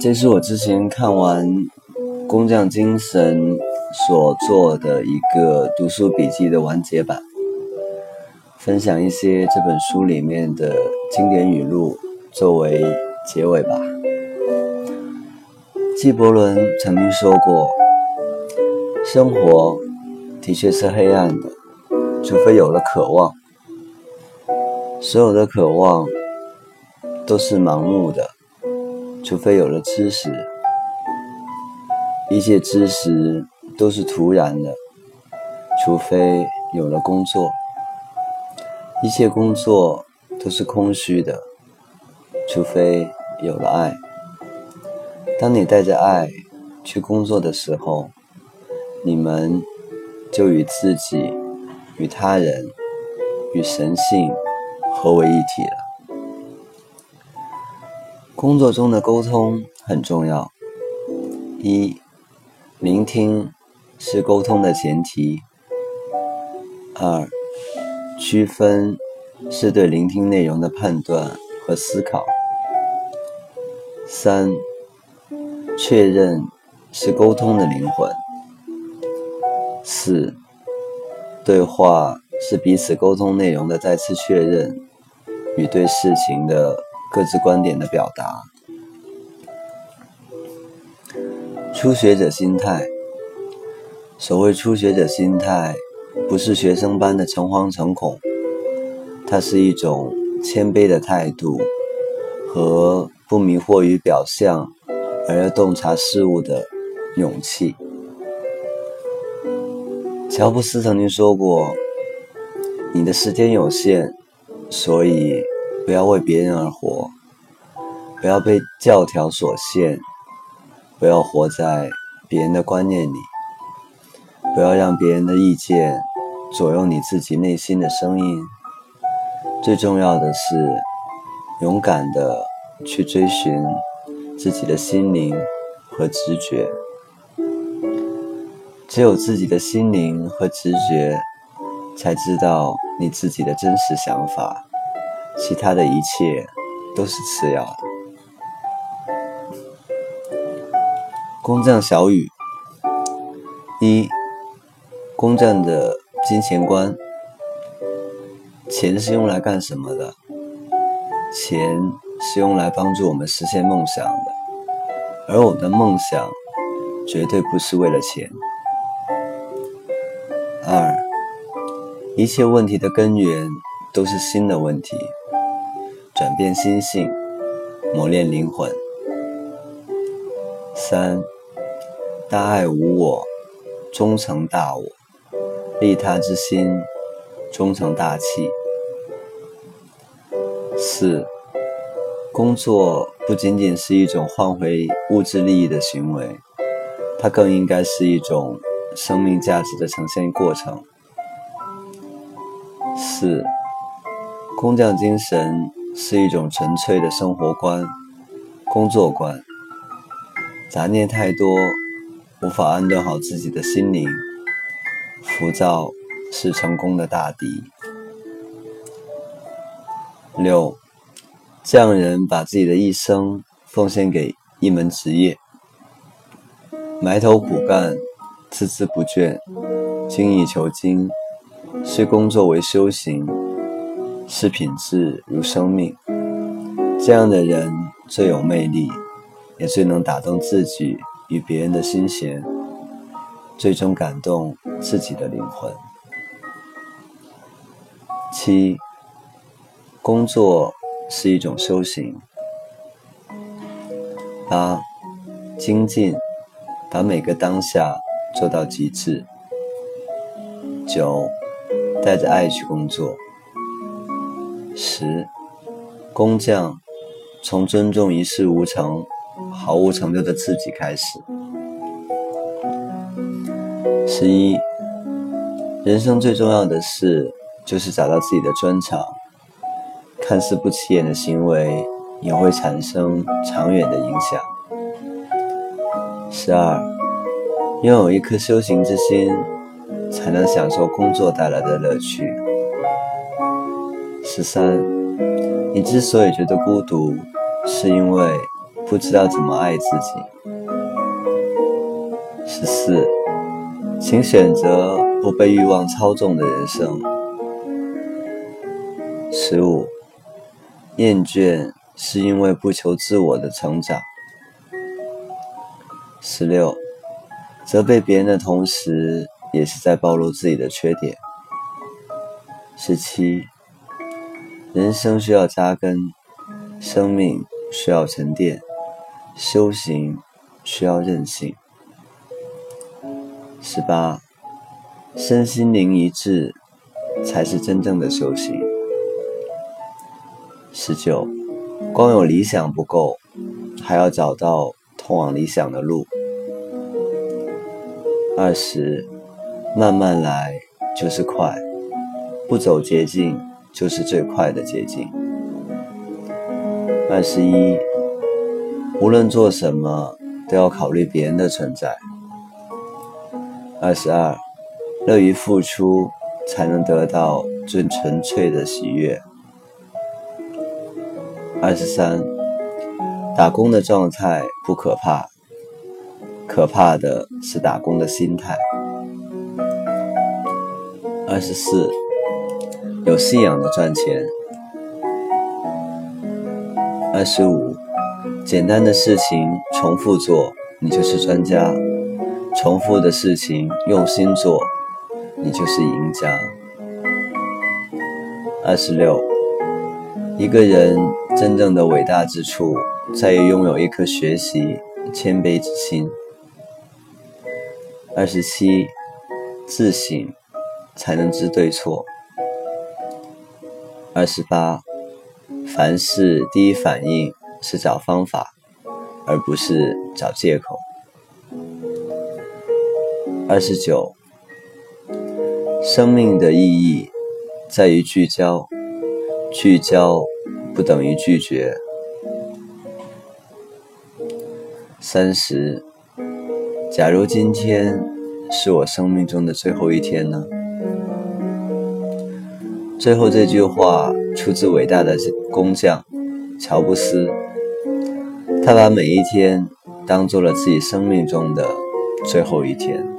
这是我之前看完工匠精神所做的一个读书笔记的完结版，分享一些这本书里面的经典语录作为结尾吧。纪伯伦曾经说过：“生活的确是黑暗的，除非有了渴望。所有的渴望都是盲目的。”除非有了知识，一切知识都是徒然的；除非有了工作，一切工作都是空虚的；除非有了爱。当你带着爱去工作的时候，你们就与自己、与他人、与神性合为一体了。工作中的沟通很重要。一，聆听是沟通的前提。二，区分是对聆听内容的判断和思考。三，确认是沟通的灵魂。四，对话是彼此沟通内容的再次确认与对事情的。各自观点的表达。初学者心态，所谓初学者心态，不是学生般的诚惶诚恐，它是一种谦卑的态度和不迷惑于表象，而要洞察事物的勇气。乔布斯曾经说过：“你的时间有限，所以。”不要为别人而活，不要被教条所限，不要活在别人的观念里，不要让别人的意见左右你自己内心的声音。最重要的是，勇敢的去追寻自己的心灵和直觉。只有自己的心灵和直觉，才知道你自己的真实想法。其他的一切都是次要的。工匠小雨：一、工匠的金钱观。钱是用来干什么的？钱是用来帮助我们实现梦想的，而我们的梦想绝对不是为了钱。二、一切问题的根源都是新的问题。转变心性，磨练灵魂。三，大爱无我，终成大我；利他之心，终成大器。四，工作不仅仅是一种换回物质利益的行为，它更应该是一种生命价值的呈现过程。四，工匠精神。是一种纯粹的生活观、工作观。杂念太多，无法安顿好自己的心灵。浮躁是成功的大敌。六，匠人把自己的一生奉献给一门职业，埋头苦干，孜孜不倦，精益求精，视工作为修行。视品质如生命，这样的人最有魅力，也最能打动自己与别人的心弦，最终感动自己的灵魂。七，工作是一种修行。八，精进，把每个当下做到极致。九，带着爱去工作。十，工匠从尊重一事无成、毫无成就的自己开始。十一，人生最重要的事就是找到自己的专长。看似不起眼的行为，也会产生长远的影响。十二，拥有一颗修行之心，才能享受工作带来的乐趣。十三，你之所以觉得孤独，是因为不知道怎么爱自己。十四，请选择不被欲望操纵的人生。十五，厌倦是因为不求自我的成长。十六，责备别人的同时，也是在暴露自己的缺点。十七，人生需要扎根，生命需要沉淀，修行需要韧性。十八，身心灵一致，才是真正的修行。十九，光有理想不够，还要找到通往理想的路。二十，慢慢来就是快，不走捷径就是最快的捷径。二十一，无论做什么都要考虑别人的存在。二十二，乐于付出，才能得到最纯粹的喜悦。二十三，打工的状态不可怕，可怕的是打工的心态。二十四，有信仰的赚钱。二十五，简单的事情重复做，你就是专家。重复的事情用心做，你就是赢家。二十六，一个人真正的伟大之处，在于拥有一颗学习谦卑之心。二十七，自省才能知对错。二十八，凡事第一反应是找方法，而不是找借口。二十九，生命的意义在于聚焦，聚焦不等于拒绝。三十，假如今天是我生命中的最后一天呢？最后这句话出自伟大的工匠乔布斯，他把每一天当做了自己生命中的最后一天。